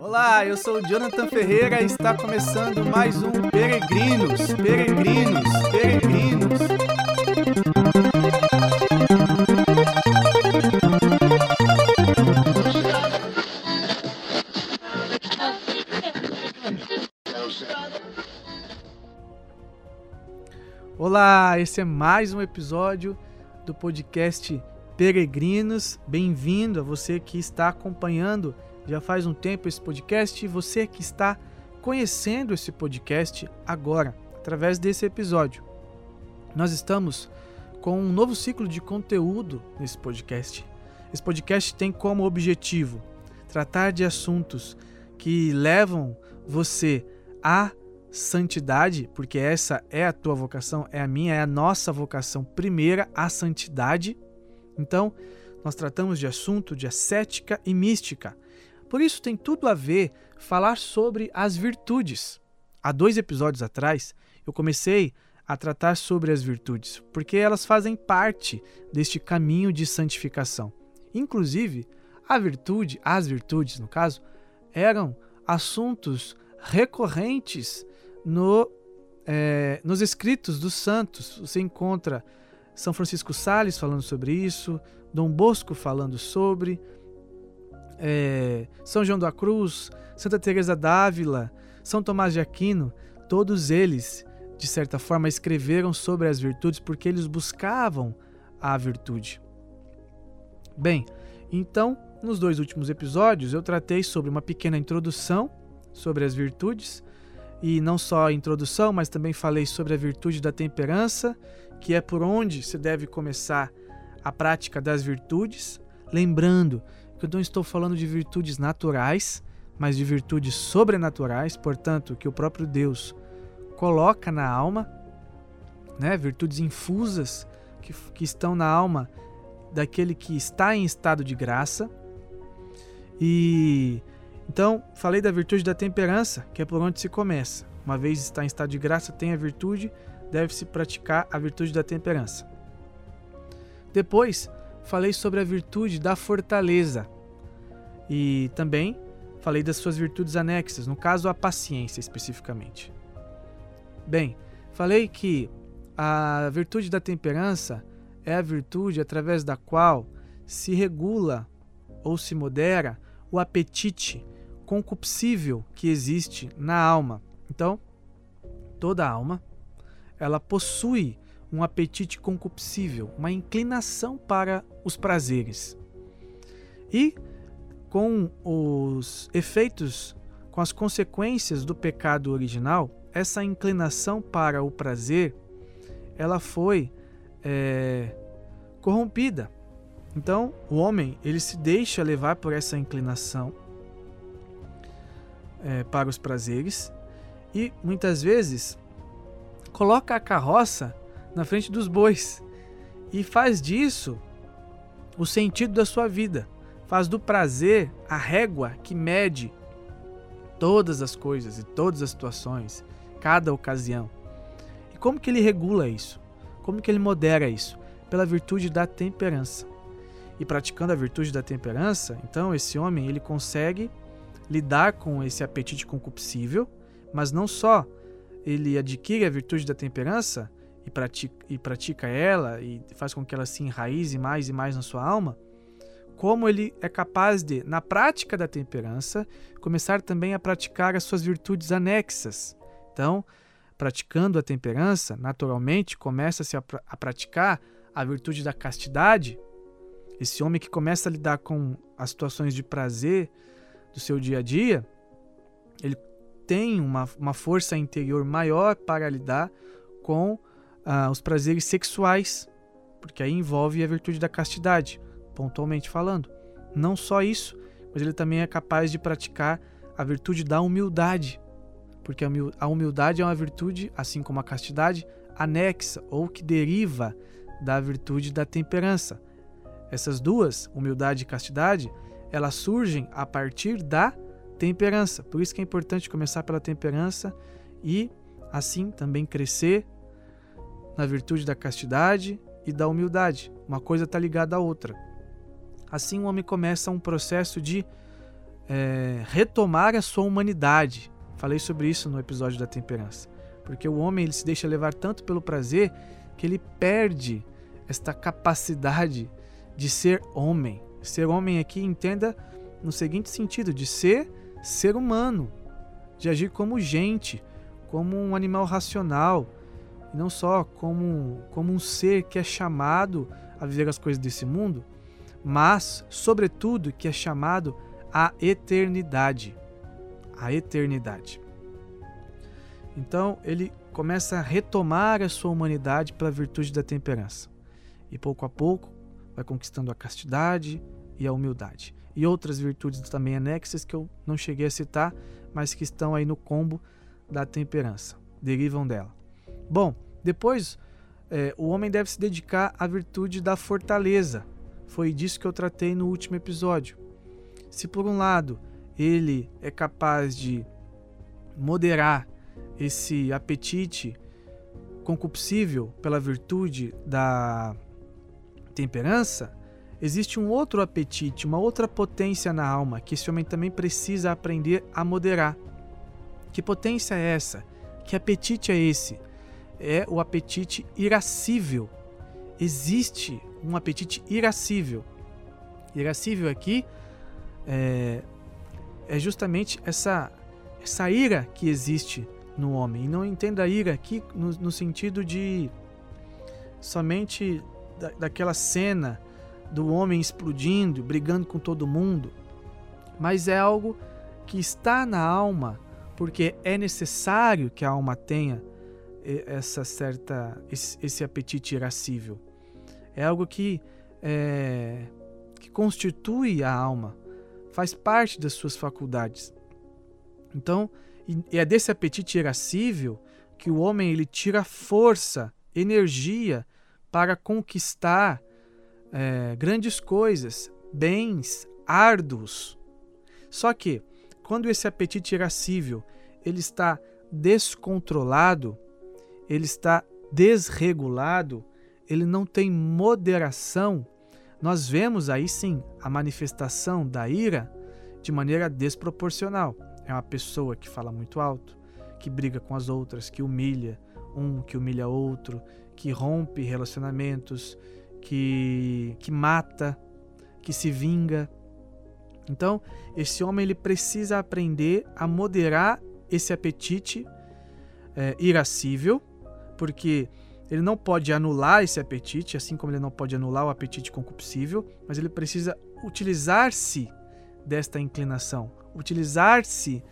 Olá, eu sou o Jonathan Ferreira e está começando mais um Peregrinos, Peregrinos, Peregrinos. Olá, esse é mais um episódio do podcast Peregrinos. Bem-vindo a você que está acompanhando já faz um tempo esse podcast e você que está conhecendo esse podcast agora, através desse episódio. Nós estamos com um novo ciclo de conteúdo nesse podcast. Esse podcast tem como objetivo tratar de assuntos que levam você à santidade, porque essa é a tua vocação, é a minha, é a nossa vocação primeira, a santidade. Então, nós tratamos de assunto de ascética e mística. Por isso tem tudo a ver falar sobre as virtudes. Há dois episódios atrás, eu comecei a tratar sobre as virtudes, porque elas fazem parte deste caminho de santificação. Inclusive, a virtude, as virtudes, no caso, eram assuntos recorrentes no, é, nos escritos dos santos. Você encontra São Francisco Sales falando sobre isso, Dom Bosco falando sobre, é, São João da Cruz, Santa Teresa d'Ávila, São Tomás de Aquino, todos eles, de certa forma, escreveram sobre as virtudes porque eles buscavam a virtude. Bem, então, nos dois últimos episódios eu tratei sobre uma pequena introdução sobre as virtudes, e não só a introdução, mas também falei sobre a virtude da temperança, que é por onde se deve começar a prática das virtudes, lembrando eu não estou falando de virtudes naturais, mas de virtudes sobrenaturais, portanto, que o próprio Deus coloca na alma, né? virtudes infusas que, que estão na alma daquele que está em estado de graça. E então, falei da virtude da temperança, que é por onde se começa. Uma vez está em estado de graça, tem a virtude, deve-se praticar a virtude da temperança. Depois, falei sobre a virtude da fortaleza. E também falei das suas virtudes anexas, no caso a paciência especificamente. Bem, falei que a virtude da temperança é a virtude através da qual se regula ou se modera o apetite concupiscível que existe na alma. Então, toda alma ela possui um apetite concupiscível, uma inclinação para os prazeres. E com os efeitos, com as consequências do pecado original, essa inclinação para o prazer, ela foi é, corrompida. Então, o homem ele se deixa levar por essa inclinação é, para os prazeres e muitas vezes coloca a carroça na frente dos bois e faz disso o sentido da sua vida. Faz do prazer a régua que mede todas as coisas e todas as situações, cada ocasião. E como que ele regula isso? Como que ele modera isso? Pela virtude da temperança. E praticando a virtude da temperança, então esse homem ele consegue lidar com esse apetite concupiscível, mas não só ele adquire a virtude da temperança, e pratica, e pratica ela e faz com que ela se enraize mais e mais na sua alma, como ele é capaz de, na prática da temperança, começar também a praticar as suas virtudes anexas. Então, praticando a temperança, naturalmente começa-se a, a praticar a virtude da castidade. Esse homem que começa a lidar com as situações de prazer do seu dia a dia, ele tem uma, uma força interior maior para lidar com ah, os prazeres sexuais, porque aí envolve a virtude da castidade, pontualmente falando. Não só isso, mas ele também é capaz de praticar a virtude da humildade, porque a humildade é uma virtude, assim como a castidade, anexa ou que deriva da virtude da temperança. Essas duas, humildade e castidade, elas surgem a partir da temperança. Por isso que é importante começar pela temperança e assim também crescer na virtude da castidade e da humildade. Uma coisa está ligada à outra. Assim, o homem começa um processo de é, retomar a sua humanidade. Falei sobre isso no episódio da temperança. Porque o homem ele se deixa levar tanto pelo prazer que ele perde esta capacidade de ser homem. Ser homem aqui entenda no seguinte sentido, de ser ser humano, de agir como gente, como um animal racional, e não só como, como um ser que é chamado a viver as coisas desse mundo, mas, sobretudo, que é chamado à eternidade. A eternidade. Então, ele começa a retomar a sua humanidade pela virtude da temperança. E pouco a pouco vai conquistando a castidade e a humildade. E outras virtudes também anexas que eu não cheguei a citar, mas que estão aí no combo da temperança, derivam dela. Bom, depois é, o homem deve se dedicar à virtude da fortaleza. Foi disso que eu tratei no último episódio. Se por um lado ele é capaz de moderar esse apetite concupiscível pela virtude da temperança, existe um outro apetite, uma outra potência na alma que esse homem também precisa aprender a moderar. Que potência é essa? Que apetite é esse? É o apetite irascível. Existe um apetite irascível. Irascível aqui é, é justamente essa, essa ira que existe no homem. E não entenda a ira aqui no, no sentido de somente da, daquela cena do homem explodindo, brigando com todo mundo, mas é algo que está na alma, porque é necessário que a alma tenha essa certa esse, esse apetite irascível. É algo que é, que constitui a alma, faz parte das suas faculdades. Então, é desse apetite irascível que o homem ele tira força, energia para conquistar é, grandes coisas, bens árduos. Só que, quando esse apetite irascível ele está descontrolado, ele está desregulado, ele não tem moderação, nós vemos aí sim a manifestação da ira de maneira desproporcional. É uma pessoa que fala muito alto, que briga com as outras, que humilha um, que humilha outro, que rompe relacionamentos, que, que mata, que se vinga. Então, esse homem ele precisa aprender a moderar esse apetite é, irascível, porque ele não pode anular esse apetite, assim como ele não pode anular o apetite concupiscível, mas ele precisa utilizar-se desta inclinação, utilizar-se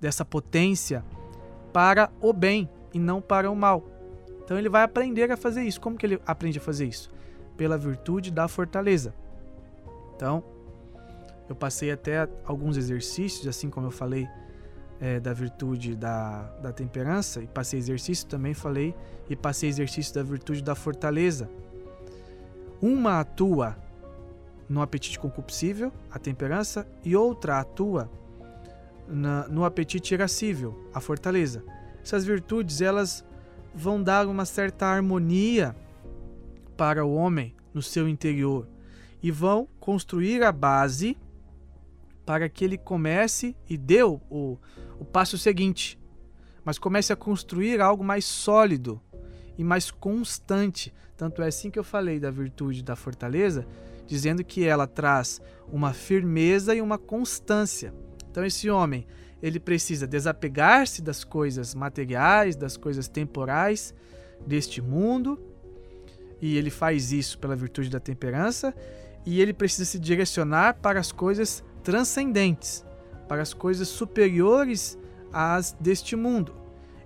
dessa potência para o bem e não para o mal. Então ele vai aprender a fazer isso. Como que ele aprende a fazer isso? Pela virtude da fortaleza. Então, eu passei até alguns exercícios, assim como eu falei é, da virtude da, da temperança, e passei exercício também falei, e passei exercício da virtude da fortaleza. Uma atua no apetite concupiscível, a temperança, e outra atua na, no apetite irascível, a fortaleza. Essas virtudes, elas vão dar uma certa harmonia para o homem no seu interior e vão construir a base para que ele comece e dê o, o, passo seguinte, mas comece a construir algo mais sólido e mais constante. Tanto é assim que eu falei da virtude da fortaleza, dizendo que ela traz uma firmeza e uma constância. Então esse homem, ele precisa desapegar-se das coisas materiais, das coisas temporais deste mundo, e ele faz isso pela virtude da temperança, e ele precisa se direcionar para as coisas transcendentes, para as coisas superiores às deste mundo.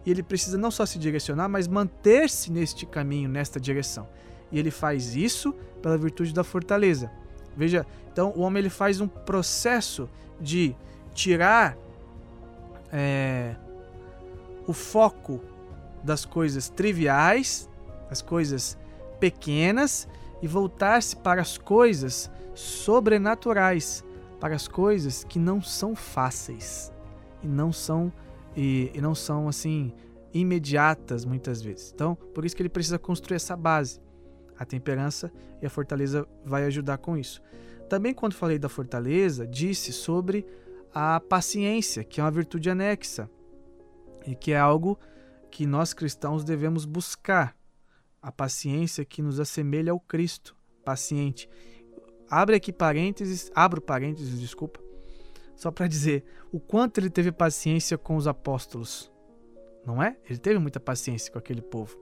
E ele precisa não só se direcionar, mas manter-se neste caminho, nesta direção. E ele faz isso pela virtude da fortaleza. Veja, então o homem ele faz um processo de tirar é, o foco das coisas triviais, das coisas pequenas e voltar-se para as coisas sobrenaturais, para as coisas que não são fáceis e não são e, e não são assim imediatas muitas vezes. Então, por isso que ele precisa construir essa base. A temperança e a fortaleza vai ajudar com isso. Também, quando falei da fortaleza, disse sobre a paciência, que é uma virtude anexa e que é algo que nós cristãos devemos buscar. A paciência que nos assemelha ao Cristo, paciente. Abre aqui parênteses, abro parênteses, desculpa, só para dizer o quanto ele teve paciência com os apóstolos. Não é? Ele teve muita paciência com aquele povo.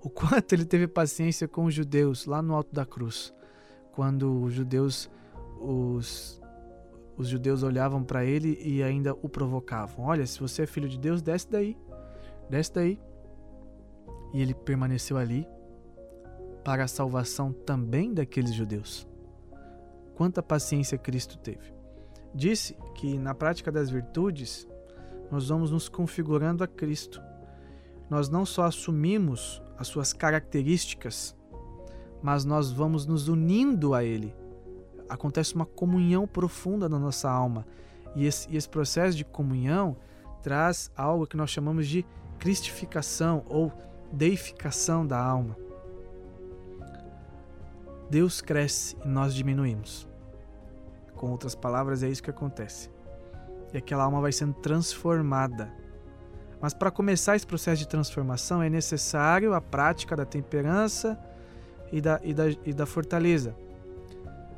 O quanto ele teve paciência com os judeus lá no alto da cruz, quando os judeus os os judeus olhavam para ele e ainda o provocavam. Olha, se você é filho de Deus, desce daí. Desce daí. E ele permaneceu ali para a salvação também daqueles judeus. Quanta paciência Cristo teve. Disse que na prática das virtudes nós vamos nos configurando a Cristo. Nós não só assumimos as suas características, mas nós vamos nos unindo a Ele acontece uma comunhão profunda na nossa alma. E esse, e esse processo de comunhão traz algo que nós chamamos de cristificação ou deificação da alma. Deus cresce e nós diminuímos. Com outras palavras, é isso que acontece. E aquela alma vai sendo transformada. Mas para começar esse processo de transformação é necessário a prática da temperança e da, e da, e da fortaleza.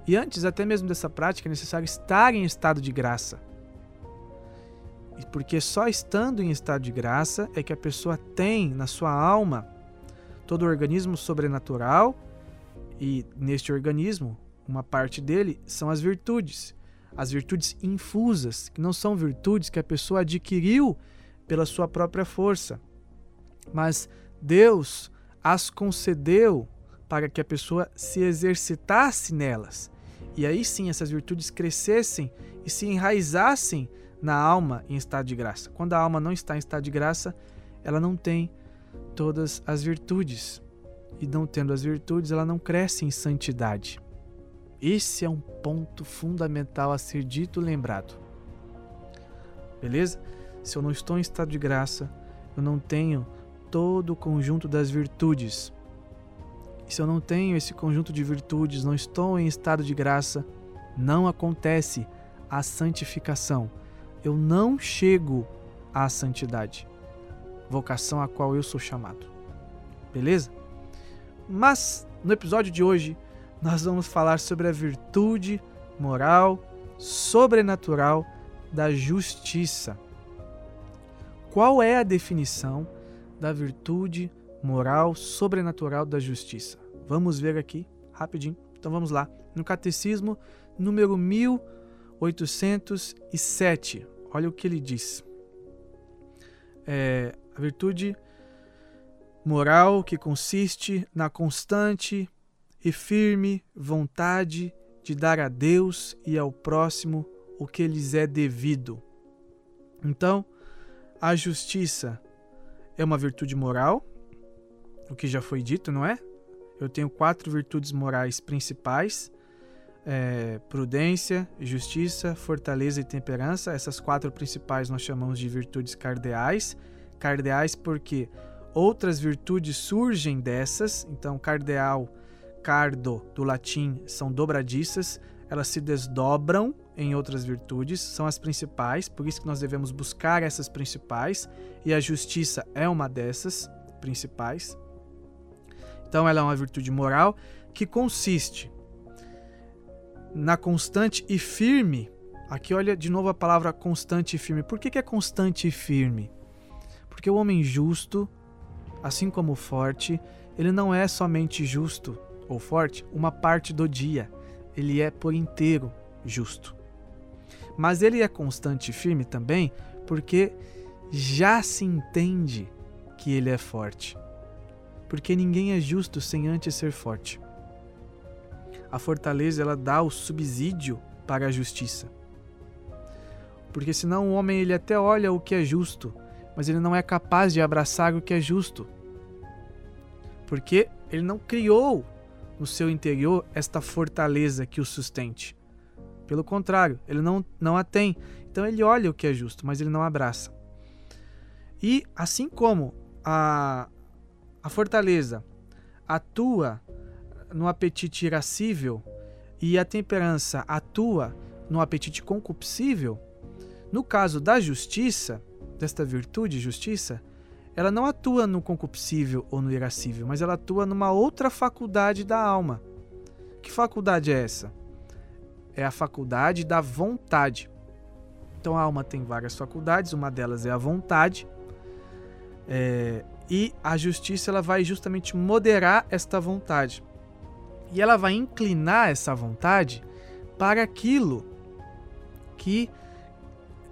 E antes até mesmo dessa prática é necessário estar em estado de graça. Porque só estando em estado de graça é que a pessoa tem na sua alma todo o organismo sobrenatural e neste organismo, uma parte dele são as virtudes. As virtudes infusas, que não são virtudes que a pessoa adquiriu pela sua própria força, mas Deus as concedeu para que a pessoa se exercitasse nelas e aí sim essas virtudes crescessem e se enraizassem na alma em estado de graça. Quando a alma não está em estado de graça, ela não tem todas as virtudes. E não tendo as virtudes, ela não cresce em santidade. Esse é um ponto fundamental a ser dito e lembrado. Beleza? Se eu não estou em estado de graça, eu não tenho todo o conjunto das virtudes e se eu não tenho esse conjunto de virtudes, não estou em estado de graça, não acontece a santificação. Eu não chego à santidade, vocação a qual eu sou chamado. Beleza? Mas no episódio de hoje, nós vamos falar sobre a virtude moral sobrenatural da justiça. Qual é a definição da virtude moral sobrenatural da justiça. Vamos ver aqui rapidinho. Então vamos lá. No Catecismo, número 1807. Olha o que ele diz. É, a virtude moral que consiste na constante e firme vontade de dar a Deus e ao próximo o que lhes é devido. Então, a justiça é uma virtude moral o que já foi dito, não é? Eu tenho quatro virtudes morais principais: é, prudência, justiça, fortaleza e temperança. Essas quatro principais nós chamamos de virtudes cardeais. Cardeais porque outras virtudes surgem dessas. Então, cardeal, cardo, do latim, são dobradiças. Elas se desdobram em outras virtudes, são as principais, por isso que nós devemos buscar essas principais, e a justiça é uma dessas principais. Então, ela é uma virtude moral que consiste na constante e firme. Aqui, olha de novo a palavra constante e firme. Por que, que é constante e firme? Porque o homem justo, assim como o forte, ele não é somente justo ou forte uma parte do dia. Ele é por inteiro justo. Mas ele é constante e firme também porque já se entende que ele é forte porque ninguém é justo sem antes ser forte. A fortaleza ela dá o subsídio para a justiça. Porque senão o homem ele até olha o que é justo, mas ele não é capaz de abraçar o que é justo. Porque ele não criou no seu interior esta fortaleza que o sustente. Pelo contrário, ele não, não a tem. Então ele olha o que é justo, mas ele não abraça. E assim como a, a fortaleza atua no apetite irascível e a temperança atua no apetite concupiscível, no caso da justiça, desta virtude, justiça, ela não atua no concupiscível ou no irascível, mas ela atua numa outra faculdade da alma. Que faculdade é essa? É a faculdade da vontade. Então a alma tem várias faculdades, uma delas é a vontade. É, e a justiça ela vai justamente moderar esta vontade. E ela vai inclinar essa vontade para aquilo que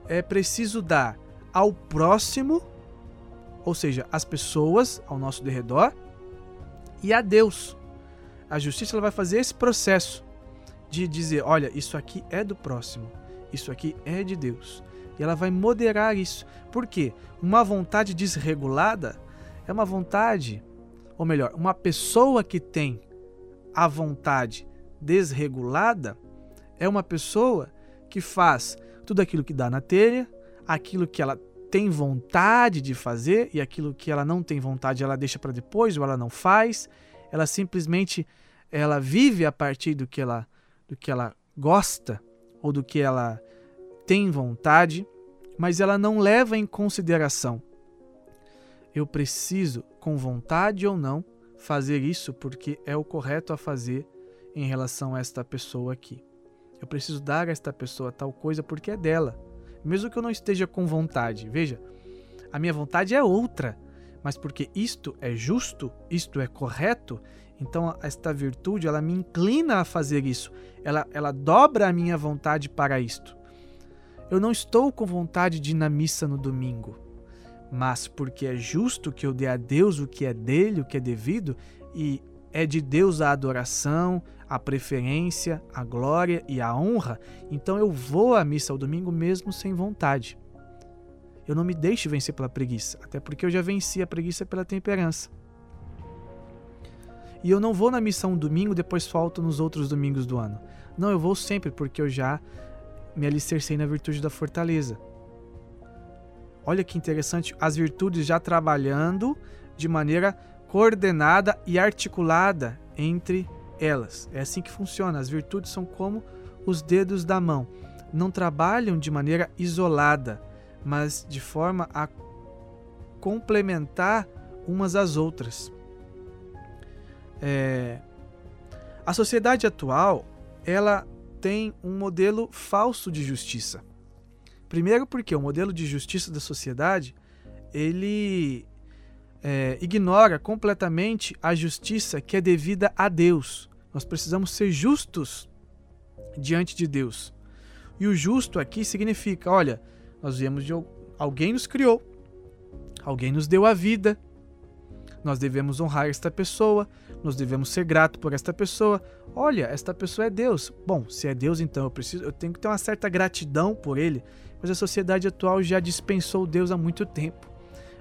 é preciso dar ao próximo, ou seja, às pessoas ao nosso derredor, e a Deus. A justiça ela vai fazer esse processo de dizer: olha, isso aqui é do próximo, isso aqui é de Deus. E ela vai moderar isso. Por quê? Uma vontade desregulada é uma vontade, ou melhor, uma pessoa que tem a vontade desregulada é uma pessoa que faz tudo aquilo que dá na telha, aquilo que ela tem vontade de fazer e aquilo que ela não tem vontade ela deixa para depois ou ela não faz. Ela simplesmente ela vive a partir do que ela do que ela gosta ou do que ela tem vontade, mas ela não leva em consideração eu preciso, com vontade ou não, fazer isso porque é o correto a fazer em relação a esta pessoa aqui. Eu preciso dar a esta pessoa tal coisa porque é dela, mesmo que eu não esteja com vontade. Veja, a minha vontade é outra, mas porque isto é justo, isto é correto, então esta virtude ela me inclina a fazer isso, ela, ela dobra a minha vontade para isto. Eu não estou com vontade de ir na missa no domingo mas porque é justo que eu dê a Deus o que é dele, o que é devido, e é de Deus a adoração, a preferência, a glória e a honra, então eu vou à missa ao domingo mesmo sem vontade. Eu não me deixo vencer pela preguiça, até porque eu já venci a preguiça pela temperança. E eu não vou na missa um domingo, depois falto nos outros domingos do ano. Não, eu vou sempre porque eu já me alicercei na virtude da fortaleza. Olha que interessante, as virtudes já trabalhando de maneira coordenada e articulada entre elas. É assim que funciona. As virtudes são como os dedos da mão. Não trabalham de maneira isolada, mas de forma a complementar umas às outras. É... A sociedade atual ela tem um modelo falso de justiça. Primeiro porque o modelo de justiça da sociedade ele é, ignora completamente a justiça que é devida a Deus. Nós precisamos ser justos diante de Deus. E o justo aqui significa, olha, nós viemos de alguém nos criou, alguém nos deu a vida, nós devemos honrar esta pessoa, nós devemos ser gratos por esta pessoa. Olha, esta pessoa é Deus. Bom, se é Deus, então eu preciso, eu tenho que ter uma certa gratidão por ele mas a sociedade atual já dispensou Deus há muito tempo.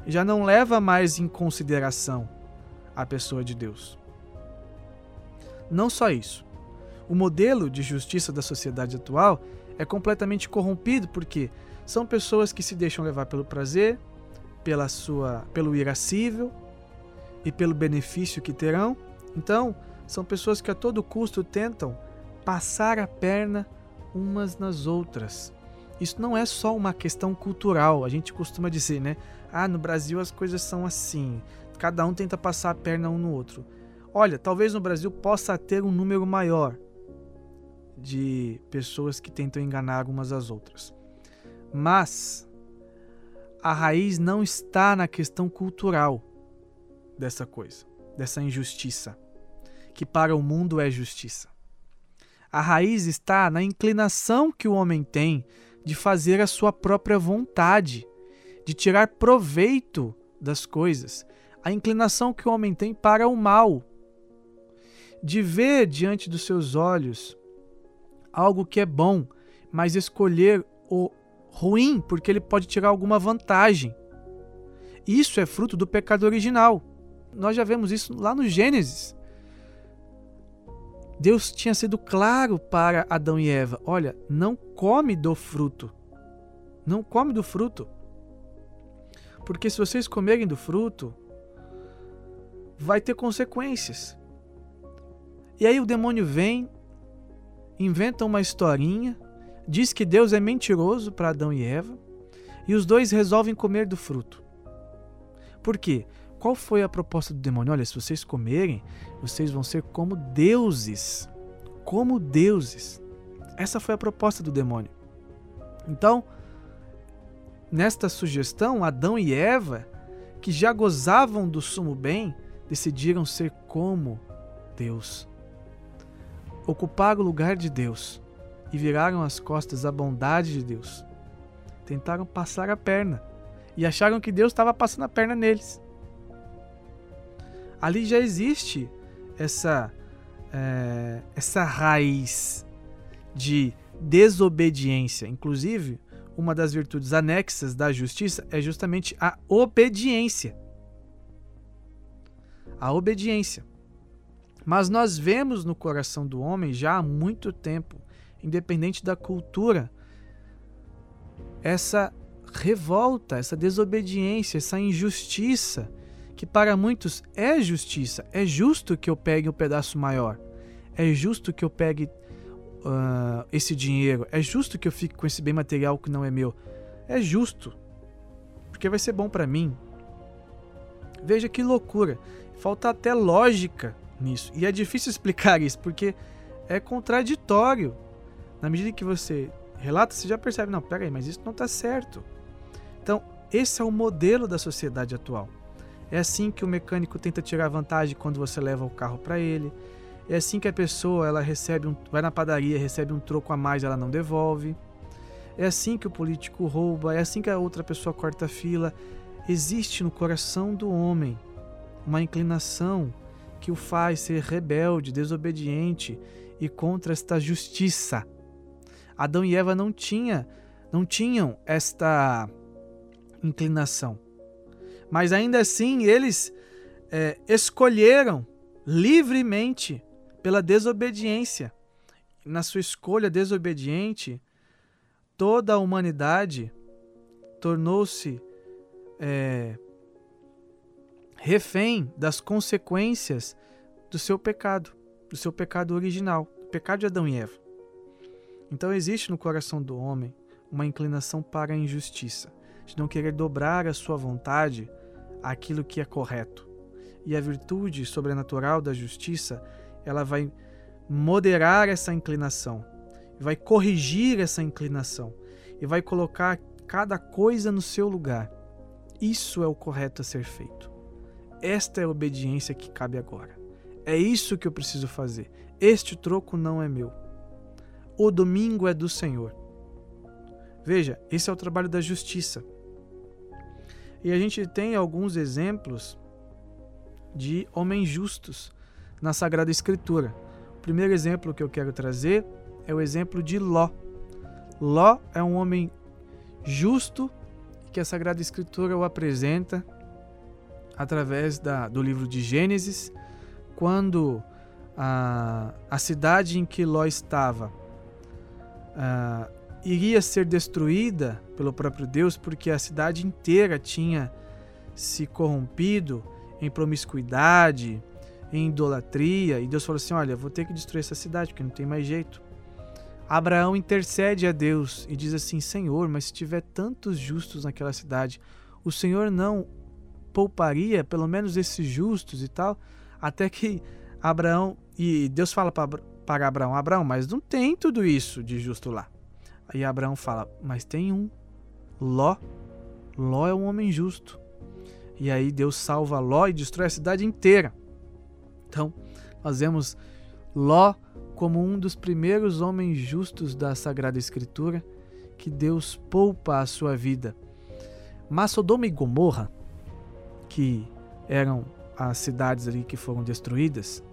Já não leva mais em consideração a pessoa de Deus. Não só isso. O modelo de justiça da sociedade atual é completamente corrompido porque são pessoas que se deixam levar pelo prazer, pela sua, pelo irascível e pelo benefício que terão. Então, são pessoas que a todo custo tentam passar a perna umas nas outras isso não é só uma questão cultural. A gente costuma dizer, né? Ah, no Brasil as coisas são assim. Cada um tenta passar a perna um no outro. Olha, talvez no Brasil possa ter um número maior de pessoas que tentam enganar umas às outras. Mas a raiz não está na questão cultural dessa coisa, dessa injustiça, que para o mundo é justiça. A raiz está na inclinação que o homem tem de fazer a sua própria vontade, de tirar proveito das coisas, a inclinação que o homem tem para o mal, de ver diante dos seus olhos algo que é bom, mas escolher o ruim porque ele pode tirar alguma vantagem. Isso é fruto do pecado original. Nós já vemos isso lá no Gênesis. Deus tinha sido claro para Adão e Eva: olha, não come do fruto. Não come do fruto. Porque se vocês comerem do fruto, vai ter consequências. E aí o demônio vem inventam uma historinha, diz que Deus é mentiroso para Adão e Eva, e os dois resolvem comer do fruto. Por quê? Qual foi a proposta do demônio? Olha, se vocês comerem, vocês vão ser como deuses. Como deuses. Essa foi a proposta do demônio. Então, nesta sugestão, Adão e Eva, que já gozavam do sumo bem, decidiram ser como Deus. Ocuparam o lugar de Deus e viraram as costas à bondade de Deus. Tentaram passar a perna e acharam que Deus estava passando a perna neles. Ali já existe essa, é, essa raiz de desobediência. Inclusive, uma das virtudes anexas da justiça é justamente a obediência. A obediência. Mas nós vemos no coração do homem já há muito tempo, independente da cultura, essa revolta, essa desobediência, essa injustiça, que para muitos é justiça. É justo que eu pegue um pedaço maior. É justo que eu pegue uh, esse dinheiro. É justo que eu fique com esse bem material que não é meu. É justo. Porque vai ser bom para mim. Veja que loucura. Falta até lógica nisso. E é difícil explicar isso, porque é contraditório. Na medida que você relata, você já percebe, não, peraí, mas isso não está certo. Então, esse é o modelo da sociedade atual. É assim que o mecânico tenta tirar vantagem quando você leva o carro para ele. É assim que a pessoa ela recebe um, vai na padaria, recebe um troco a mais, ela não devolve. É assim que o político rouba, é assim que a outra pessoa corta fila. Existe no coração do homem uma inclinação que o faz ser rebelde, desobediente e contra esta justiça. Adão e Eva não tinha, não tinham esta inclinação. Mas ainda assim eles é, escolheram livremente pela desobediência. Na sua escolha desobediente, toda a humanidade tornou-se é, refém das consequências do seu pecado, do seu pecado original, o pecado de Adão e Eva. Então existe no coração do homem uma inclinação para a injustiça, de não querer dobrar a sua vontade àquilo que é correto. E a virtude sobrenatural da justiça ela vai moderar essa inclinação, vai corrigir essa inclinação e vai colocar cada coisa no seu lugar. Isso é o correto a ser feito. Esta é a obediência que cabe agora. É isso que eu preciso fazer. Este troco não é meu. O domingo é do Senhor. Veja, esse é o trabalho da justiça. E a gente tem alguns exemplos de homens justos na Sagrada Escritura. O primeiro exemplo que eu quero trazer é o exemplo de Ló. Ló é um homem justo que a Sagrada Escritura o apresenta através da, do livro de Gênesis, quando a, a cidade em que Ló estava a, iria ser destruída pelo próprio Deus, porque a cidade inteira tinha se corrompido em promiscuidade, em idolatria, e Deus falou assim: Olha, vou ter que destruir essa cidade, porque não tem mais jeito. Abraão intercede a Deus e diz assim: Senhor, mas se tiver tantos justos naquela cidade, o Senhor não pouparia pelo menos esses justos e tal? Até que Abraão, e Deus fala para Abraão: Abraão, mas não tem tudo isso de justo lá. Aí Abraão fala: Mas tem um, Ló. Ló é um homem justo. E aí Deus salva Ló e destrói a cidade inteira. Então, nós vemos Ló como um dos primeiros homens justos da Sagrada Escritura que Deus poupa a sua vida. Mas Sodoma e Gomorra, que eram as cidades ali que foram destruídas,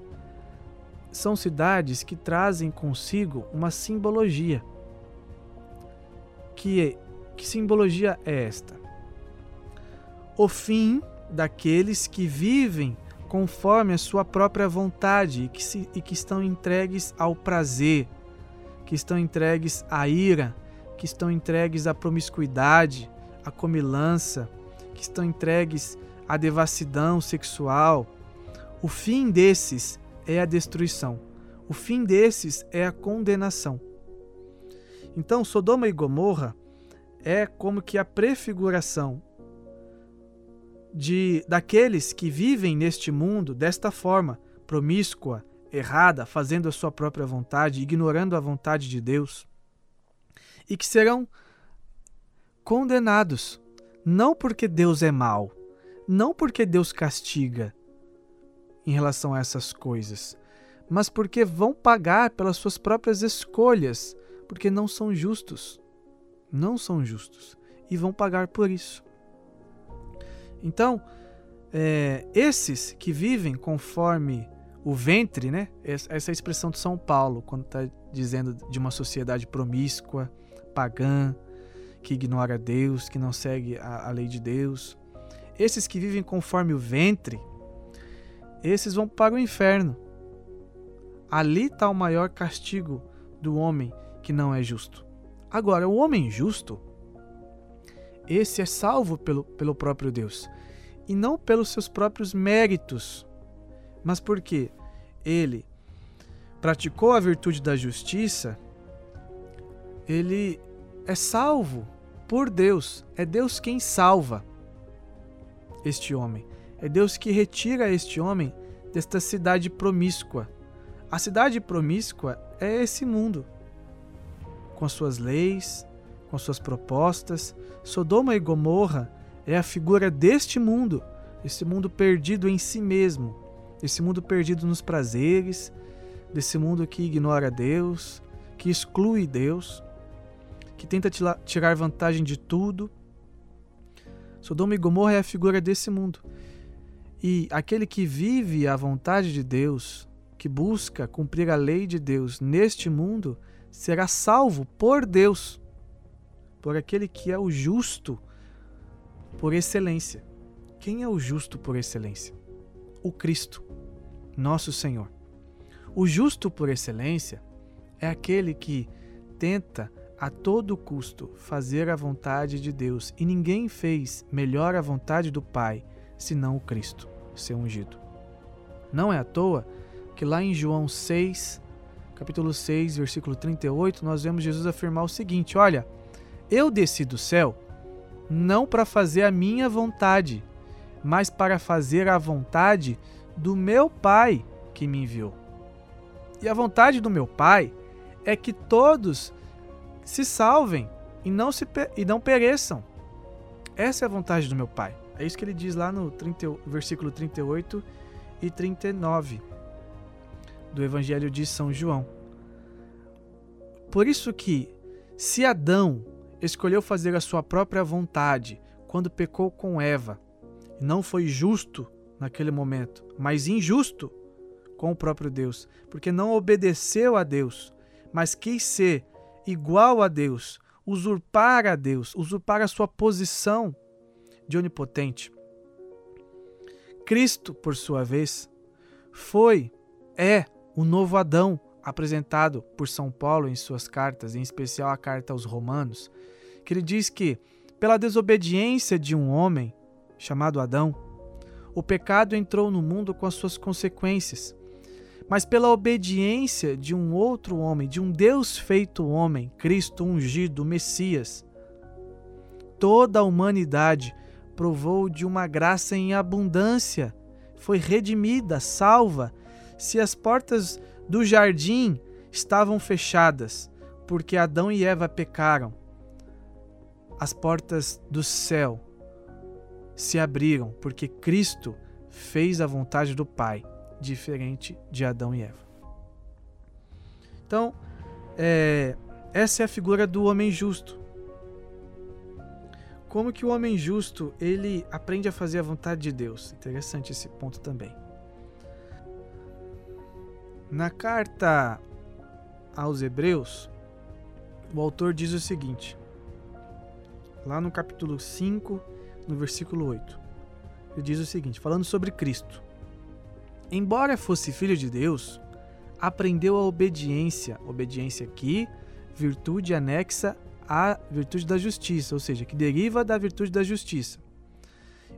são cidades que trazem consigo uma simbologia. Que, que simbologia é esta? O fim daqueles que vivem conforme a sua própria vontade e que, se, e que estão entregues ao prazer, que estão entregues à ira, que estão entregues à promiscuidade, à comilança, que estão entregues à devassidão sexual. O fim desses é a destruição. O fim desses é a condenação. Então, Sodoma e Gomorra é como que a prefiguração de daqueles que vivem neste mundo desta forma, promíscua, errada, fazendo a sua própria vontade, ignorando a vontade de Deus, e que serão condenados, não porque Deus é mau, não porque Deus castiga em relação a essas coisas, mas porque vão pagar pelas suas próprias escolhas, porque não são justos. Não são justos. E vão pagar por isso. Então, é, esses que vivem conforme o ventre, né? Essa é a expressão de São Paulo, quando está dizendo de uma sociedade promíscua, pagã, que ignora Deus, que não segue a, a lei de Deus. Esses que vivem conforme o ventre, esses vão para o inferno. Ali está o maior castigo do homem que não é justo. Agora, o homem justo, esse é salvo pelo, pelo próprio Deus. E não pelos seus próprios méritos, mas porque ele praticou a virtude da justiça, ele é salvo por Deus. É Deus quem salva este homem. É Deus que retira este homem desta cidade promíscua a cidade promíscua é esse mundo, com as suas leis, com suas propostas. Sodoma e Gomorra é a figura deste mundo, esse mundo perdido em si mesmo, esse mundo perdido nos prazeres, desse mundo que ignora Deus, que exclui Deus, que tenta tirar vantagem de tudo. Sodoma e Gomorra é a figura desse mundo. E aquele que vive a vontade de Deus, que busca cumprir a lei de Deus neste mundo será salvo por Deus, por aquele que é o justo por excelência. Quem é o justo por excelência? O Cristo, nosso Senhor. O justo por excelência é aquele que tenta a todo custo fazer a vontade de Deus, e ninguém fez melhor a vontade do Pai senão o Cristo, seu ungido. Não é à toa que lá em João 6, capítulo 6, versículo 38, nós vemos Jesus afirmar o seguinte: Olha, eu desci do céu não para fazer a minha vontade, mas para fazer a vontade do meu Pai que me enviou. E a vontade do meu Pai é que todos se salvem e não, se, e não pereçam. Essa é a vontade do meu Pai. É isso que ele diz lá no 30, versículo 38 e 39 do Evangelho de São João. Por isso que, se Adão escolheu fazer a sua própria vontade quando pecou com Eva, não foi justo naquele momento, mas injusto com o próprio Deus, porque não obedeceu a Deus, mas quis ser igual a Deus, usurpar a Deus, usurpar a sua posição de onipotente. Cristo, por sua vez, foi, é o novo Adão apresentado por São Paulo em suas cartas, em especial a carta aos Romanos, que ele diz que, pela desobediência de um homem chamado Adão, o pecado entrou no mundo com as suas consequências. Mas pela obediência de um outro homem, de um Deus feito homem, Cristo ungido, Messias, toda a humanidade provou de uma graça em abundância, foi redimida, salva se as portas do jardim estavam fechadas, porque Adão e Eva pecaram, as portas do céu se abriram, porque Cristo fez a vontade do Pai, diferente de Adão e Eva. Então, é, essa é a figura do homem justo. Como que o homem justo ele aprende a fazer a vontade de Deus? Interessante esse ponto também. Na carta aos Hebreus, o autor diz o seguinte, lá no capítulo 5, no versículo 8. Ele diz o seguinte, falando sobre Cristo: Embora fosse filho de Deus, aprendeu a obediência, obediência aqui, virtude anexa à virtude da justiça, ou seja, que deriva da virtude da justiça.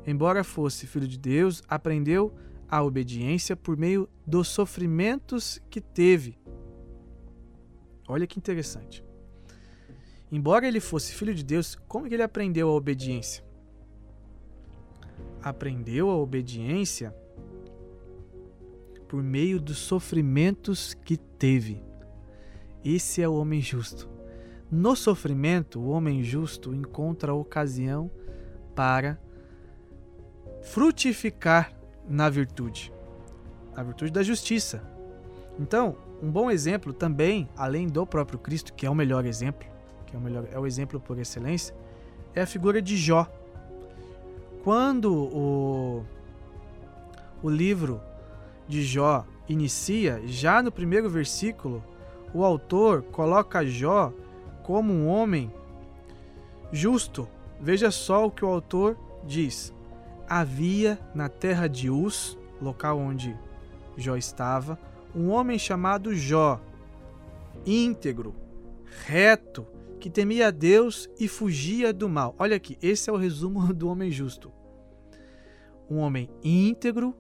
Embora fosse filho de Deus, aprendeu a obediência por meio dos sofrimentos que teve. Olha que interessante. Embora ele fosse filho de Deus, como que ele aprendeu a obediência? Aprendeu a obediência por meio dos sofrimentos que teve. Esse é o homem justo. No sofrimento, o homem justo encontra a ocasião para frutificar na virtude, na virtude da justiça. Então, um bom exemplo também, além do próprio Cristo, que é o melhor exemplo, que é o melhor, é o exemplo por excelência, é a figura de Jó. Quando o, o livro de Jó inicia, já no primeiro versículo, o autor coloca Jó como um homem justo. Veja só o que o autor diz: Havia na terra de Uz, local onde Jó estava, um homem chamado Jó, íntegro, reto, que temia a Deus e fugia do mal. Olha aqui, esse é o resumo do homem justo. Um homem íntegro,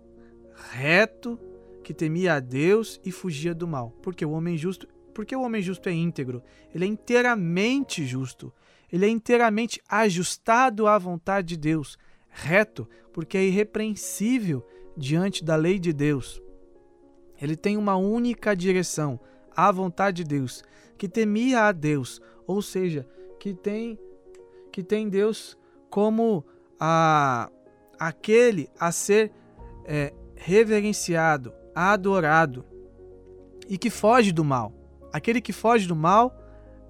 reto, que temia a Deus e fugia do mal. Porque o homem justo, porque o homem justo é íntegro, ele é inteiramente justo. Ele é inteiramente ajustado à vontade de Deus, reto, porque é irrepreensível diante da lei de Deus. Ele tem uma única direção, a vontade de Deus, que temia a Deus, ou seja, que tem que tem Deus como a aquele a ser é, reverenciado, adorado e que foge do mal. Aquele que foge do mal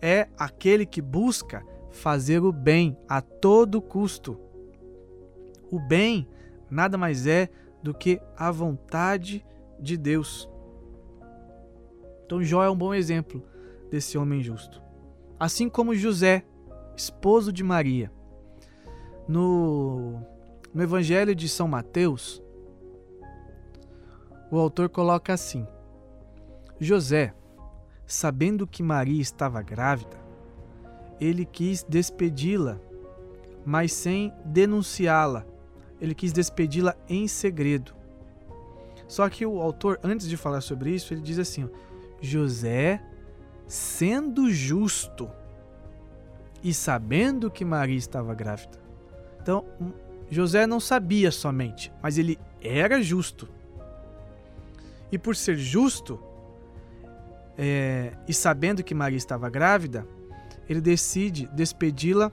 é aquele que busca fazer o bem a todo custo. O bem nada mais é do que a vontade de Deus. Então Jó é um bom exemplo desse homem justo. Assim como José, esposo de Maria. No, no Evangelho de São Mateus, o autor coloca assim: José, sabendo que Maria estava grávida, ele quis despedi-la, mas sem denunciá-la. Ele quis despedi-la em segredo. Só que o autor, antes de falar sobre isso, ele diz assim: José, sendo justo e sabendo que Maria estava grávida. Então, José não sabia somente, mas ele era justo. E por ser justo, é, e sabendo que Maria estava grávida, ele decide despedi-la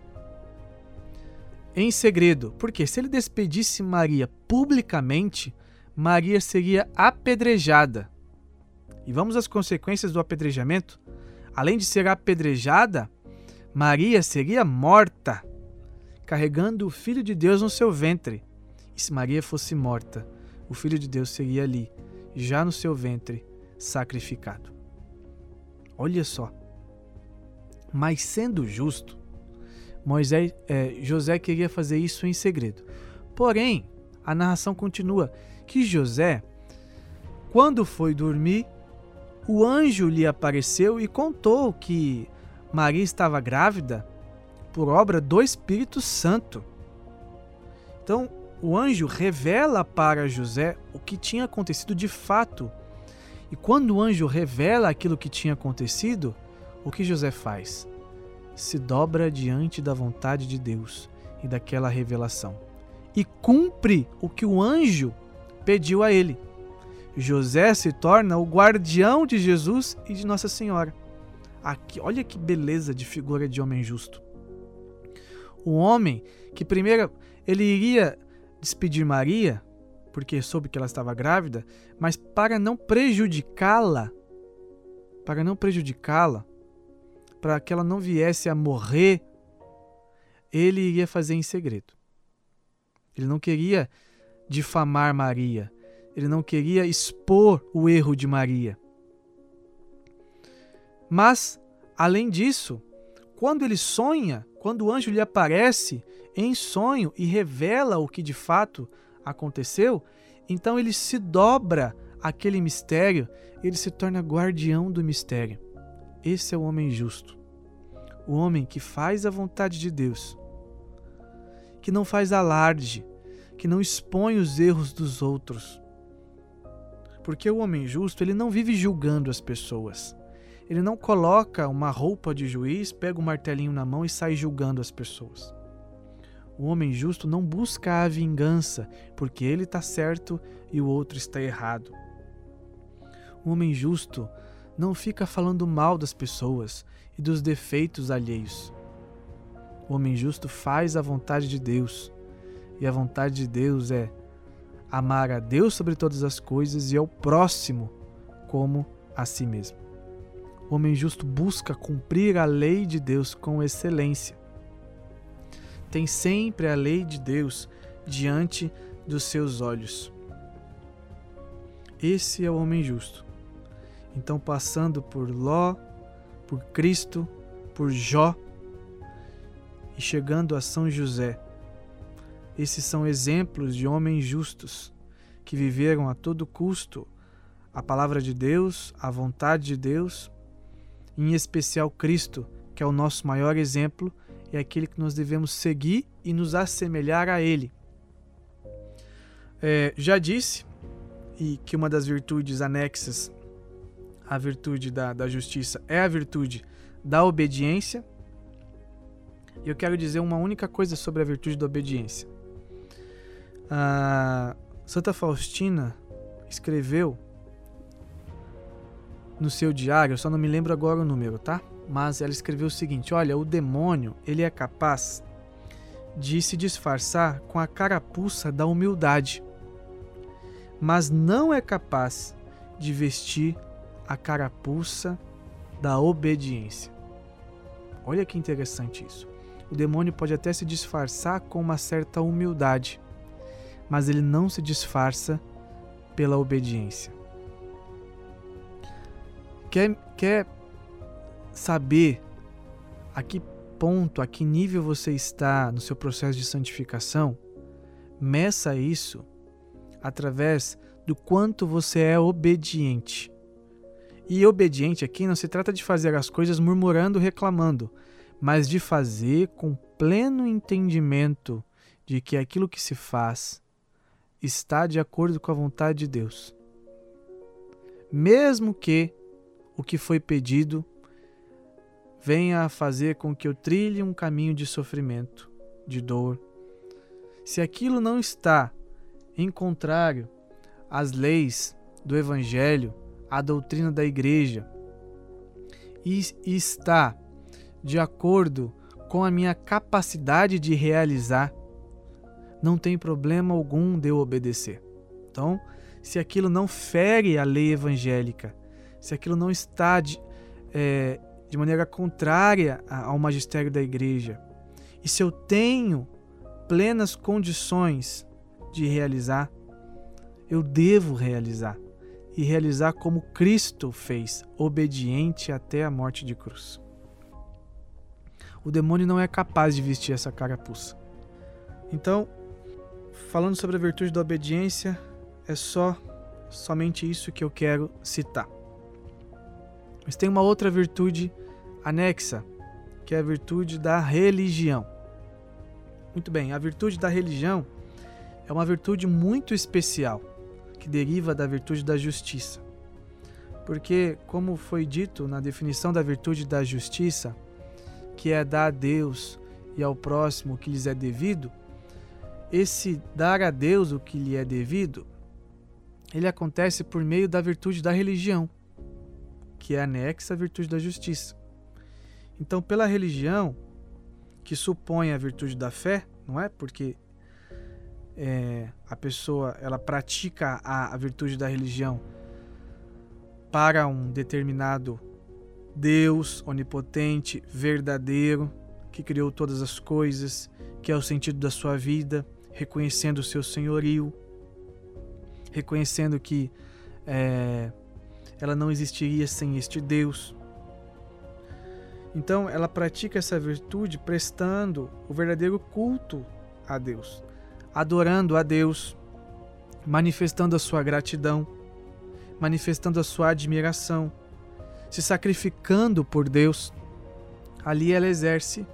em segredo. Porque se ele despedisse Maria publicamente, Maria seria apedrejada. E vamos às consequências do apedrejamento? Além de ser apedrejada, Maria seria morta, carregando o Filho de Deus no seu ventre. E se Maria fosse morta, o Filho de Deus seria ali, já no seu ventre, sacrificado. Olha só. Mas sendo justo, Moisés, é, José queria fazer isso em segredo. Porém, a narração continua que José, quando foi dormir, o anjo lhe apareceu e contou que Maria estava grávida por obra do Espírito Santo. Então, o anjo revela para José o que tinha acontecido de fato. E quando o anjo revela aquilo que tinha acontecido, o que José faz? Se dobra diante da vontade de Deus e daquela revelação e cumpre o que o anjo pediu a ele. José se torna o guardião de Jesus e de Nossa Senhora. Aqui, olha que beleza de figura de homem justo. O homem que primeiro ele iria despedir Maria, porque soube que ela estava grávida, mas para não prejudicá-la, para não prejudicá-la, para que ela não viesse a morrer, ele iria fazer em segredo. Ele não queria difamar Maria, ele não queria expor o erro de Maria. Mas, além disso, quando ele sonha, quando o anjo lhe aparece em sonho e revela o que de fato aconteceu, então ele se dobra aquele mistério, ele se torna guardião do mistério. Esse é o homem justo. O homem que faz a vontade de Deus, que não faz alarde, que não expõe os erros dos outros, Porque o homem justo, ele não vive julgando as pessoas. Ele não coloca uma roupa de juiz, pega o um martelinho na mão e sai julgando as pessoas. O homem justo não busca a vingança, porque ele está certo e o outro está errado. O homem justo não fica falando mal das pessoas e dos defeitos alheios. O homem justo faz a vontade de Deus, e a vontade de Deus é amar a Deus sobre todas as coisas e ao próximo como a si mesmo. O homem justo busca cumprir a lei de Deus com excelência. Tem sempre a lei de Deus diante dos seus olhos. Esse é o homem justo. Então, passando por Ló, por Cristo, por Jó e chegando a São José, esses são exemplos de homens justos que viveram a todo custo a palavra de Deus, a vontade de Deus, em especial Cristo, que é o nosso maior exemplo é aquele que nós devemos seguir e nos assemelhar a Ele. É, já disse e que uma das virtudes anexas à virtude da, da justiça é a virtude da obediência. E eu quero dizer uma única coisa sobre a virtude da obediência. A Santa Faustina escreveu no seu diário, eu só não me lembro agora o número, tá? Mas ela escreveu o seguinte: olha, o demônio ele é capaz de se disfarçar com a carapuça da humildade, mas não é capaz de vestir a carapuça da obediência. Olha que interessante isso. O demônio pode até se disfarçar com uma certa humildade, mas ele não se disfarça pela obediência. Quer, quer saber a que ponto, a que nível você está no seu processo de santificação? Meça isso através do quanto você é obediente. E obediente aqui não se trata de fazer as coisas murmurando, reclamando, mas de fazer com pleno entendimento de que aquilo que se faz está de acordo com a vontade de Deus. Mesmo que o que foi pedido venha a fazer com que eu trilhe um caminho de sofrimento, de dor. Se aquilo não está em contrário às leis do Evangelho, à doutrina da Igreja, e está de acordo com a minha capacidade de realizar, não tem problema algum de eu obedecer. Então, se aquilo não fere a lei evangélica, se aquilo não está de, é, de maneira contrária ao magistério da igreja, e se eu tenho plenas condições de realizar, eu devo realizar e realizar como Cristo fez, obediente até a morte de cruz. O demônio não é capaz de vestir essa carapuça. Então, falando sobre a virtude da obediência, é só somente isso que eu quero citar. Mas tem uma outra virtude anexa, que é a virtude da religião. Muito bem, a virtude da religião é uma virtude muito especial, que deriva da virtude da justiça. Porque, como foi dito na definição da virtude da justiça, que é dar a Deus e ao próximo o que lhes é devido, esse dar a Deus o que lhe é devido, ele acontece por meio da virtude da religião, que é anexa à virtude da justiça. Então, pela religião, que supõe a virtude da fé, não é? Porque é, a pessoa ela pratica a, a virtude da religião para um determinado Deus onipotente, verdadeiro, que criou todas as coisas, que é o sentido da sua vida, reconhecendo o seu senhorio, reconhecendo que é, ela não existiria sem este Deus. Então ela pratica essa virtude prestando o verdadeiro culto a Deus, adorando a Deus, manifestando a sua gratidão, manifestando a sua admiração, se sacrificando por Deus. Ali ela exerce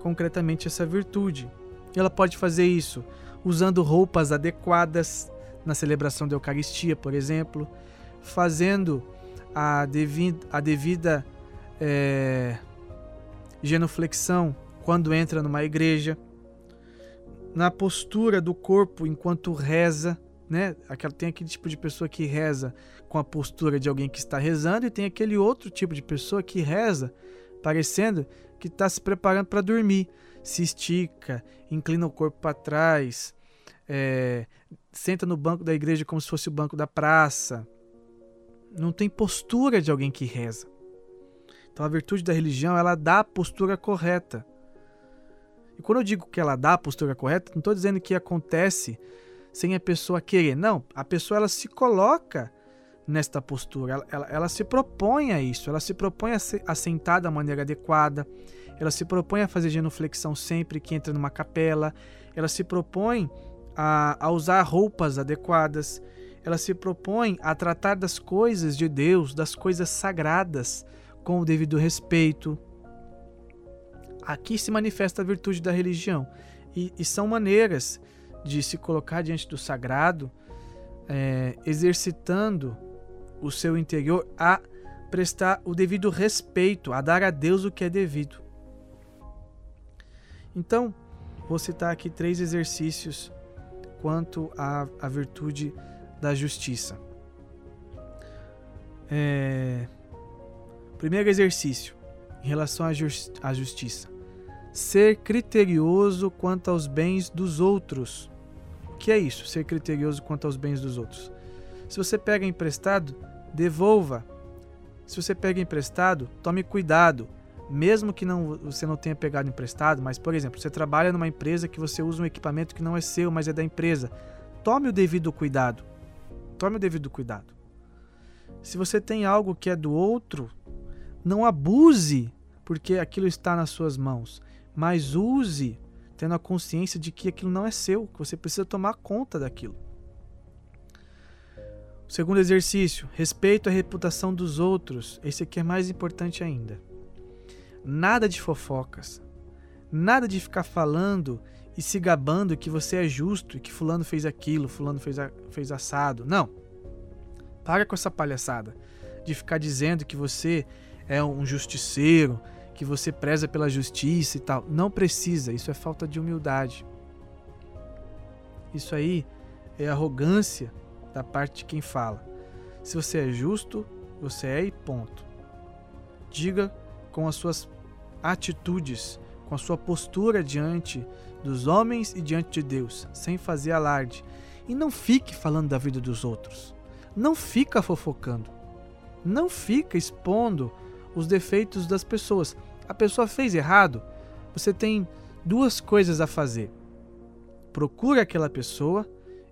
concretamente essa virtude. Ela pode fazer isso usando roupas adequadas na celebração da Eucaristia, por exemplo, fazendo a devida, a devida é, genuflexão quando entra numa igreja, na postura do corpo enquanto reza, né? Aquela, tem aquele tipo de pessoa que reza com a postura de alguém que está rezando, e tem aquele outro tipo de pessoa que reza parecendo que está se preparando para dormir. Se estica, inclina o corpo para trás, é, senta no banco da igreja como se fosse o banco da praça. Não tem postura de alguém que reza. Então a virtude da religião, ela dá a postura correta. E quando eu digo que ela dá a postura correta, não estou dizendo que acontece sem a pessoa querer. Não, a pessoa ela se coloca nesta postura, ela, ela, ela se propõe a isso, ela se propõe a, se, a sentar da maneira adequada, ela se propõe a fazer genuflexão sempre que entra numa capela, ela se propõe a, a usar roupas adequadas, ela se propõe a tratar das coisas de Deus, das coisas sagradas, com o devido respeito. Aqui se manifesta a virtude da religião. E, e são maneiras de se colocar diante do sagrado, é, exercitando o seu interior a prestar o devido respeito, a dar a Deus o que é devido. Então, vou citar aqui três exercícios quanto à, à virtude da justiça. É... Primeiro exercício, em relação à, justi à justiça. Ser criterioso quanto aos bens dos outros. O que é isso? Ser criterioso quanto aos bens dos outros. Se você pega emprestado, devolva. Se você pega emprestado, tome cuidado. Mesmo que não, você não tenha pegado emprestado, mas, por exemplo, você trabalha numa empresa que você usa um equipamento que não é seu, mas é da empresa. Tome o devido cuidado. Tome o devido cuidado. Se você tem algo que é do outro, não abuse porque aquilo está nas suas mãos, mas use tendo a consciência de que aquilo não é seu, que você precisa tomar conta daquilo. O segundo exercício, respeito à reputação dos outros. Esse aqui é mais importante ainda. Nada de fofocas. Nada de ficar falando e se gabando que você é justo e que fulano fez aquilo, fulano fez, a, fez assado. Não. Para com essa palhaçada de ficar dizendo que você é um justiceiro, que você preza pela justiça e tal. Não precisa, isso é falta de humildade. Isso aí é arrogância da parte de quem fala. Se você é justo, você é e ponto. Diga com as suas atitudes, com a sua postura diante dos homens e diante de Deus, sem fazer alarde. E não fique falando da vida dos outros. Não fica fofocando. Não fica expondo os defeitos das pessoas. A pessoa fez errado, você tem duas coisas a fazer. Procure aquela pessoa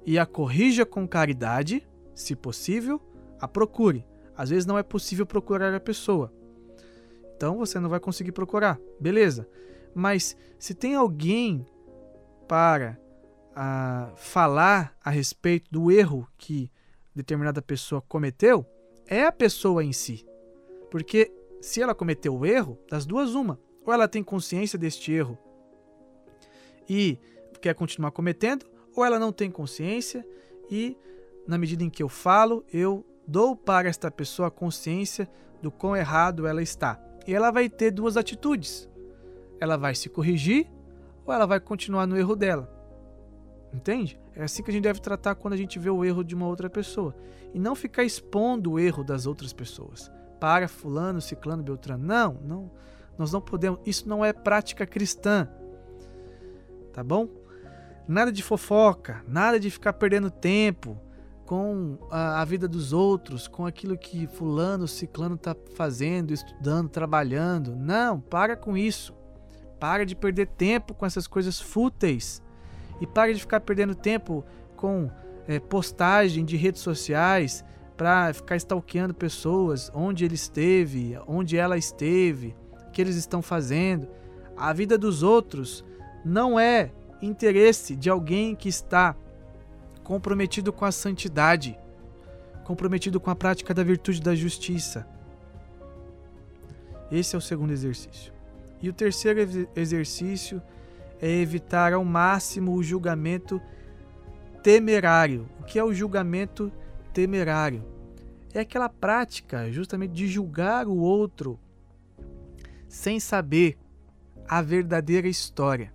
e a corrija com caridade, se possível, a procure. Às vezes não é possível procurar a pessoa. Então você não vai conseguir procurar. Beleza. Mas se tem alguém para a, ah, falar a respeito do erro que determinada pessoa cometeu, é a pessoa em si. Porque se ela cometeu o erro, das duas, uma. Ou ela tem consciência deste erro e quer continuar cometendo, ou ela não tem consciência e, na medida em que eu falo, eu dou para esta pessoa a consciência do quão errado ela está. E ela vai ter duas atitudes. Ela vai se corrigir ou ela vai continuar no erro dela. Entende? É assim que a gente deve tratar quando a gente vê o erro de uma outra pessoa. E não ficar expondo o erro das outras pessoas para fulano, ciclano, beltrano. Não, não, nós não podemos. Isso não é prática cristã. Tá bom? Nada de fofoca, nada de ficar perdendo tempo com a, a vida dos outros, com aquilo que fulano, ciclano está fazendo, estudando, trabalhando. Não, para com isso. Para de perder tempo com essas coisas fúteis. E para de ficar perdendo tempo com é, postagem de redes sociais para ficar stalkeando pessoas, onde ele esteve, onde ela esteve, o que eles estão fazendo. A vida dos outros não é interesse de alguém que está comprometido com a santidade, comprometido com a prática da virtude da justiça. Esse é o segundo exercício. E o terceiro exercício é evitar ao máximo o julgamento temerário. O que é o julgamento temerário? Temerário. É aquela prática justamente de julgar o outro sem saber a verdadeira história.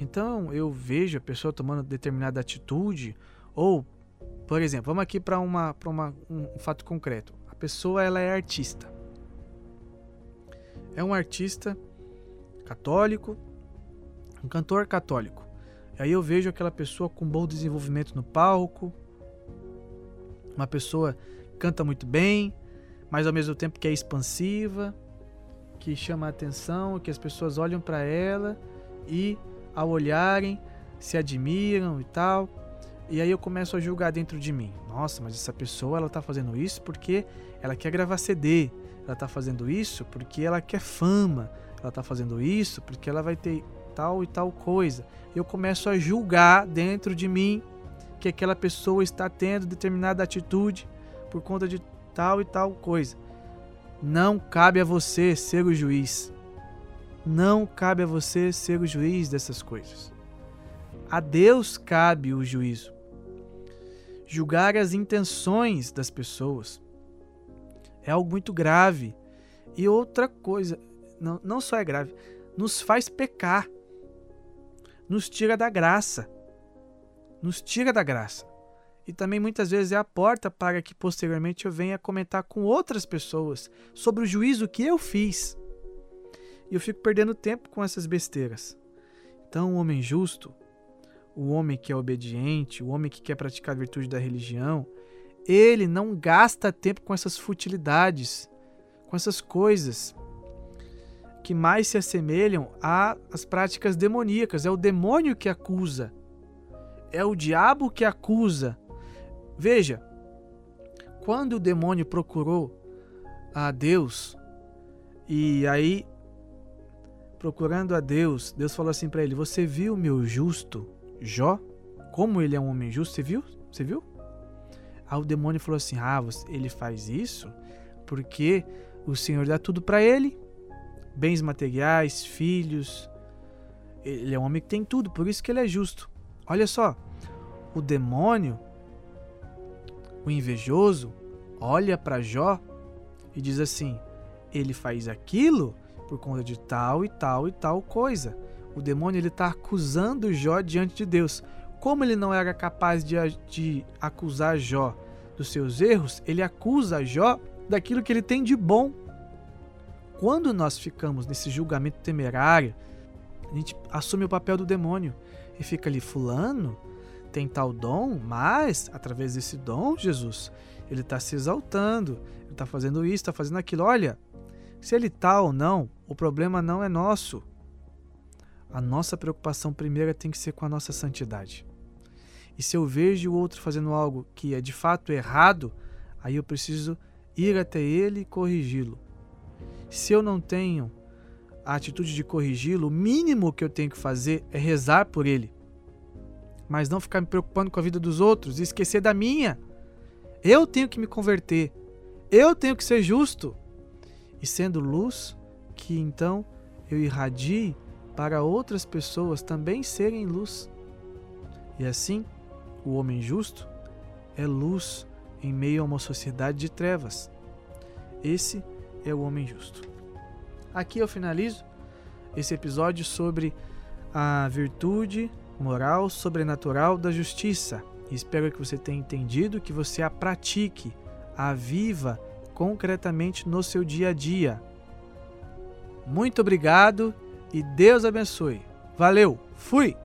Então eu vejo a pessoa tomando determinada atitude ou, por exemplo, vamos aqui para uma, uma um fato concreto. A pessoa ela é artista. É um artista católico, um cantor católico. Aí eu vejo aquela pessoa com bom desenvolvimento no palco, uma pessoa canta muito bem, mas ao mesmo tempo que é expansiva, que chama a atenção, que as pessoas olham para ela e ao olharem se admiram e tal. E aí eu começo a julgar dentro de mim. Nossa, mas essa pessoa ela tá fazendo isso porque ela quer gravar CD. Ela tá fazendo isso porque ela quer fama. Ela tá fazendo isso porque ela vai ter tal e tal coisa. Eu começo a julgar dentro de mim que aquela pessoa está tendo determinada atitude por conta de tal e tal coisa. Não cabe a você ser o juiz. Não cabe a você ser o juiz dessas coisas. A Deus cabe o juízo. Julgar as intenções das pessoas é algo muito grave. E outra coisa, não, não só é grave, nos faz pecar, nos tira da graça. Nos tira da graça e também muitas vezes é a porta para que posteriormente eu venha comentar com outras pessoas sobre o juízo que eu fiz. E eu fico perdendo tempo com essas besteiras. Então, o homem justo, o homem que é obediente, o homem que quer praticar a virtude da religião, ele não gasta tempo com essas futilidades, com essas coisas que mais se assemelham às práticas demoníacas. É o demônio que acusa, é o diabo que acusa, Veja, quando o demônio procurou a Deus, e aí, procurando a Deus, Deus falou assim para ele: Você viu meu justo Jó? Como ele é um homem justo? Você viu? Você viu? Aí o demônio falou assim: Ah, ele faz isso porque o Senhor dá tudo para ele: bens materiais, filhos. Ele é um homem que tem tudo, por isso que ele é justo. Olha só, o demônio o invejoso olha para Jó e diz assim: ele faz aquilo por conta de tal e tal e tal coisa. O demônio ele está acusando Jó diante de Deus. Como ele não era capaz de, de acusar Jó dos seus erros, ele acusa Jó daquilo que ele tem de bom. Quando nós ficamos nesse julgamento temerário, a gente assume o papel do demônio e fica ali, fulano, tem tal dom, mas através desse dom, Jesus, ele está se exaltando, ele está fazendo isso, está fazendo aquilo. Olha, se ele está ou não, o problema não é nosso. A nossa preocupação primeira tem que ser com a nossa santidade. E se eu vejo o outro fazendo algo que é de fato errado, aí eu preciso ir até ele e corrigi-lo. Se eu não tenho a atitude de corrigi-lo, o mínimo que eu tenho que fazer é rezar por ele mas não ficar me preocupando com a vida dos outros e esquecer da minha. Eu tenho que me converter. Eu tenho que ser justo. E sendo luz, que então eu irradie para outras pessoas também serem luz. E assim, o homem justo é luz em meio a uma sociedade de trevas. Esse é o homem justo. Aqui eu finalizo esse episódio sobre a virtude moral sobrenatural da justiça. espero que você tenha entendido, que você a pratique, a viva concretamente no seu dia a dia. Muito obrigado e Deus abençoe. Valeu, fui!